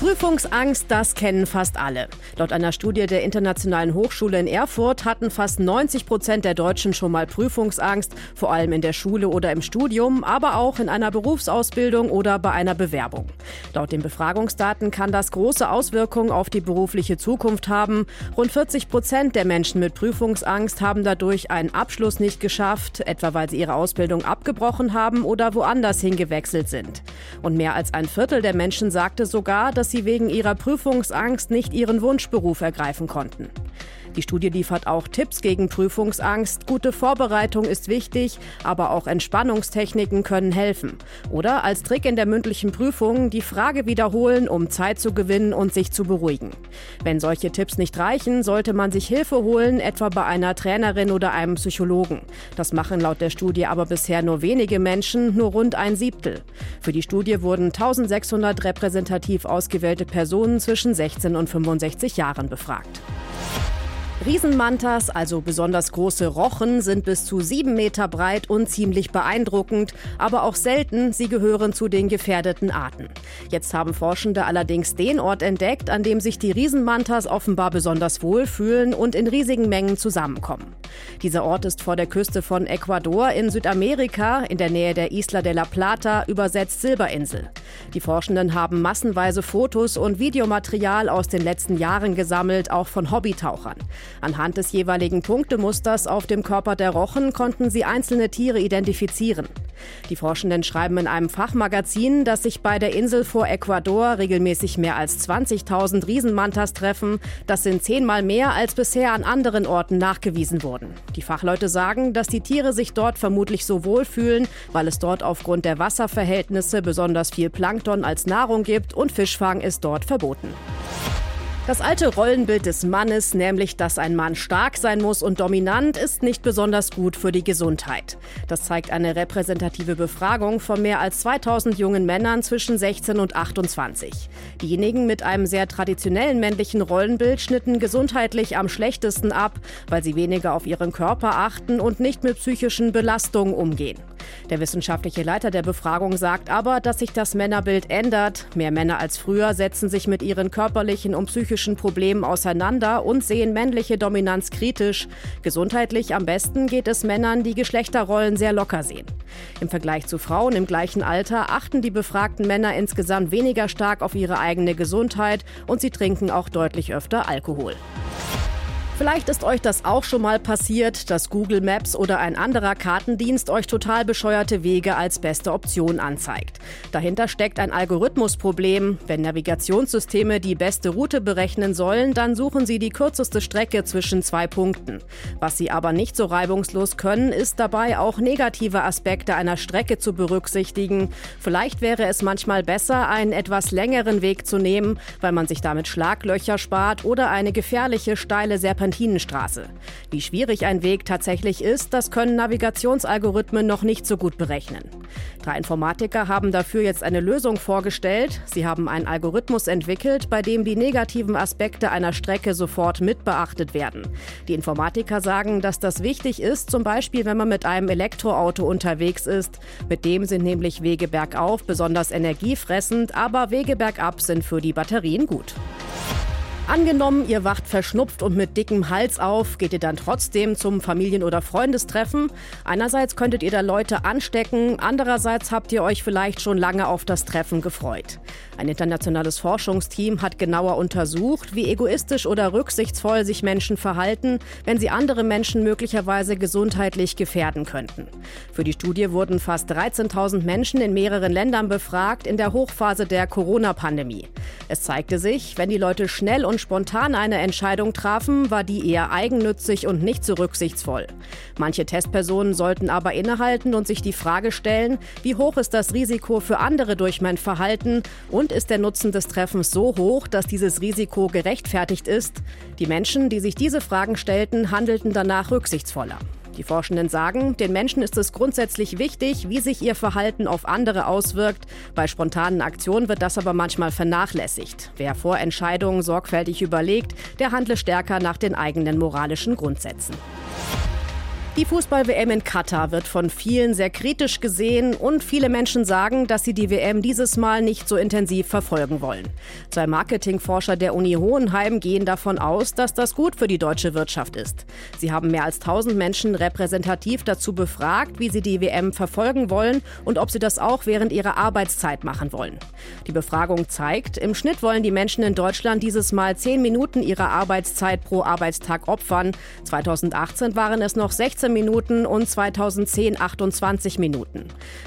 Prüfungsangst, das kennen fast alle. Laut einer Studie der Internationalen Hochschule in Erfurt hatten fast 90 Prozent der Deutschen schon mal Prüfungsangst, vor allem in der Schule oder im Studium, aber auch in einer Berufsausbildung oder bei einer Bewerbung. Laut den Befragungsdaten kann das große Auswirkungen auf die berufliche Zukunft haben. Rund 40 Prozent der Menschen mit Prüfungsangst haben dadurch einen Abschluss nicht geschafft, etwa weil sie ihre Ausbildung abgebrochen haben oder woanders hingewechselt sind. Und mehr als ein Viertel der Menschen sagte sogar, dass sie wegen ihrer Prüfungsangst nicht ihren Wunschberuf ergreifen konnten. Die Studie liefert auch Tipps gegen Prüfungsangst. Gute Vorbereitung ist wichtig, aber auch Entspannungstechniken können helfen. Oder als Trick in der mündlichen Prüfung die Frage wiederholen, um Zeit zu gewinnen und sich zu beruhigen. Wenn solche Tipps nicht reichen, sollte man sich Hilfe holen, etwa bei einer Trainerin oder einem Psychologen. Das machen laut der Studie aber bisher nur wenige Menschen, nur rund ein Siebtel. Für die Studie wurden 1600 repräsentativ ausgewählte Personen zwischen 16 und 65 Jahren befragt. Riesenmantas, also besonders große Rochen, sind bis zu sieben Meter breit und ziemlich beeindruckend, aber auch selten. Sie gehören zu den gefährdeten Arten. Jetzt haben Forschende allerdings den Ort entdeckt, an dem sich die Riesenmantas offenbar besonders wohlfühlen und in riesigen Mengen zusammenkommen. Dieser Ort ist vor der Küste von Ecuador in Südamerika, in der Nähe der Isla de la Plata, übersetzt Silberinsel. Die Forschenden haben massenweise Fotos und Videomaterial aus den letzten Jahren gesammelt, auch von Hobbytauchern. Anhand des jeweiligen Punktemusters auf dem Körper der Rochen konnten sie einzelne Tiere identifizieren. Die Forschenden schreiben in einem Fachmagazin, dass sich bei der Insel vor Ecuador regelmäßig mehr als 20.000 Riesenmantas treffen. Das sind zehnmal mehr, als bisher an anderen Orten nachgewiesen wurden. Die Fachleute sagen, dass die Tiere sich dort vermutlich so wohlfühlen, weil es dort aufgrund der Wasserverhältnisse besonders viel Plankton als Nahrung gibt und Fischfang ist dort verboten. Das alte Rollenbild des Mannes, nämlich dass ein Mann stark sein muss und dominant, ist nicht besonders gut für die Gesundheit. Das zeigt eine repräsentative Befragung von mehr als 2000 jungen Männern zwischen 16 und 28. Diejenigen mit einem sehr traditionellen männlichen Rollenbild schnitten gesundheitlich am schlechtesten ab, weil sie weniger auf ihren Körper achten und nicht mit psychischen Belastungen umgehen. Der wissenschaftliche Leiter der Befragung sagt aber, dass sich das Männerbild ändert. Mehr Männer als früher setzen sich mit ihren körperlichen und psychischen Problemen auseinander und sehen männliche Dominanz kritisch. Gesundheitlich am besten geht es Männern, die Geschlechterrollen sehr locker sehen. Im Vergleich zu Frauen im gleichen Alter achten die befragten Männer insgesamt weniger stark auf ihre eigene Gesundheit und sie trinken auch deutlich öfter Alkohol. Vielleicht ist euch das auch schon mal passiert, dass Google Maps oder ein anderer Kartendienst euch total bescheuerte Wege als beste Option anzeigt. Dahinter steckt ein Algorithmusproblem. Wenn Navigationssysteme die beste Route berechnen sollen, dann suchen sie die kürzeste Strecke zwischen zwei Punkten. Was sie aber nicht so reibungslos können, ist dabei auch negative Aspekte einer Strecke zu berücksichtigen. Vielleicht wäre es manchmal besser, einen etwas längeren Weg zu nehmen, weil man sich damit Schlaglöcher spart oder eine gefährliche steile Serpentin Serpentinenstraße. Wie schwierig ein Weg tatsächlich ist, das können Navigationsalgorithmen noch nicht so gut berechnen. Drei Informatiker haben dafür jetzt eine Lösung vorgestellt. Sie haben einen Algorithmus entwickelt, bei dem die negativen Aspekte einer Strecke sofort mitbeachtet werden. Die Informatiker sagen, dass das wichtig ist, zum Beispiel wenn man mit einem Elektroauto unterwegs ist. Mit dem sind nämlich Wege bergauf besonders energiefressend, aber Wege bergab sind für die Batterien gut. Angenommen, ihr wacht verschnupft und mit dickem Hals auf, geht ihr dann trotzdem zum Familien- oder Freundestreffen. Einerseits könntet ihr da Leute anstecken, andererseits habt ihr euch vielleicht schon lange auf das Treffen gefreut. Ein internationales Forschungsteam hat genauer untersucht, wie egoistisch oder rücksichtsvoll sich Menschen verhalten, wenn sie andere Menschen möglicherweise gesundheitlich gefährden könnten. Für die Studie wurden fast 13.000 Menschen in mehreren Ländern befragt in der Hochphase der Corona-Pandemie. Es zeigte sich, wenn die Leute schnell und spontan eine Entscheidung trafen, war die eher eigennützig und nicht so rücksichtsvoll. Manche Testpersonen sollten aber innehalten und sich die Frage stellen, wie hoch ist das Risiko für andere durch mein Verhalten und ist der Nutzen des Treffens so hoch, dass dieses Risiko gerechtfertigt ist? Die Menschen, die sich diese Fragen stellten, handelten danach rücksichtsvoller. Die Forschenden sagen, den Menschen ist es grundsätzlich wichtig, wie sich ihr Verhalten auf andere auswirkt. Bei spontanen Aktionen wird das aber manchmal vernachlässigt. Wer vor Entscheidungen sorgfältig überlegt, der handle stärker nach den eigenen moralischen Grundsätzen. Die Fußball-WM in Katar wird von vielen sehr kritisch gesehen und viele Menschen sagen, dass sie die WM dieses Mal nicht so intensiv verfolgen wollen. Zwei Marketingforscher der Uni Hohenheim gehen davon aus, dass das gut für die deutsche Wirtschaft ist. Sie haben mehr als 1000 Menschen repräsentativ dazu befragt, wie sie die WM verfolgen wollen und ob sie das auch während ihrer Arbeitszeit machen wollen. Die Befragung zeigt, im Schnitt wollen die Menschen in Deutschland dieses Mal 10 Minuten ihrer Arbeitszeit pro Arbeitstag opfern. 2018 waren es noch 16 Minuten und 2010 28 Minuten.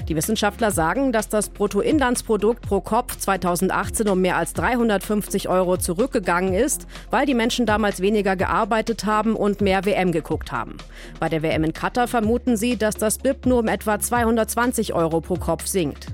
Die Wissenschaftler sagen, dass das Bruttoinlandsprodukt pro Kopf 2018 um mehr als 350 Euro zurückgegangen ist, weil die Menschen damals weniger gearbeitet haben und mehr WM geguckt haben. Bei der WM in Katar vermuten sie, dass das BIP nur um etwa 220 Euro pro Kopf sinkt.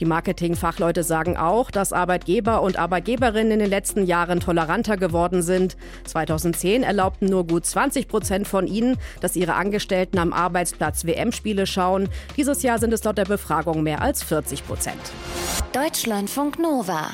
Die Marketingfachleute sagen auch, dass Arbeitgeber und Arbeitgeberinnen in den letzten Jahren toleranter geworden sind. 2010 erlaubten nur gut 20 Prozent von ihnen, dass ihre Angestellten am Arbeitsplatz WM-Spiele schauen. Dieses Jahr sind es laut der Befragung mehr als 40 Prozent. Deutschlandfunk Nova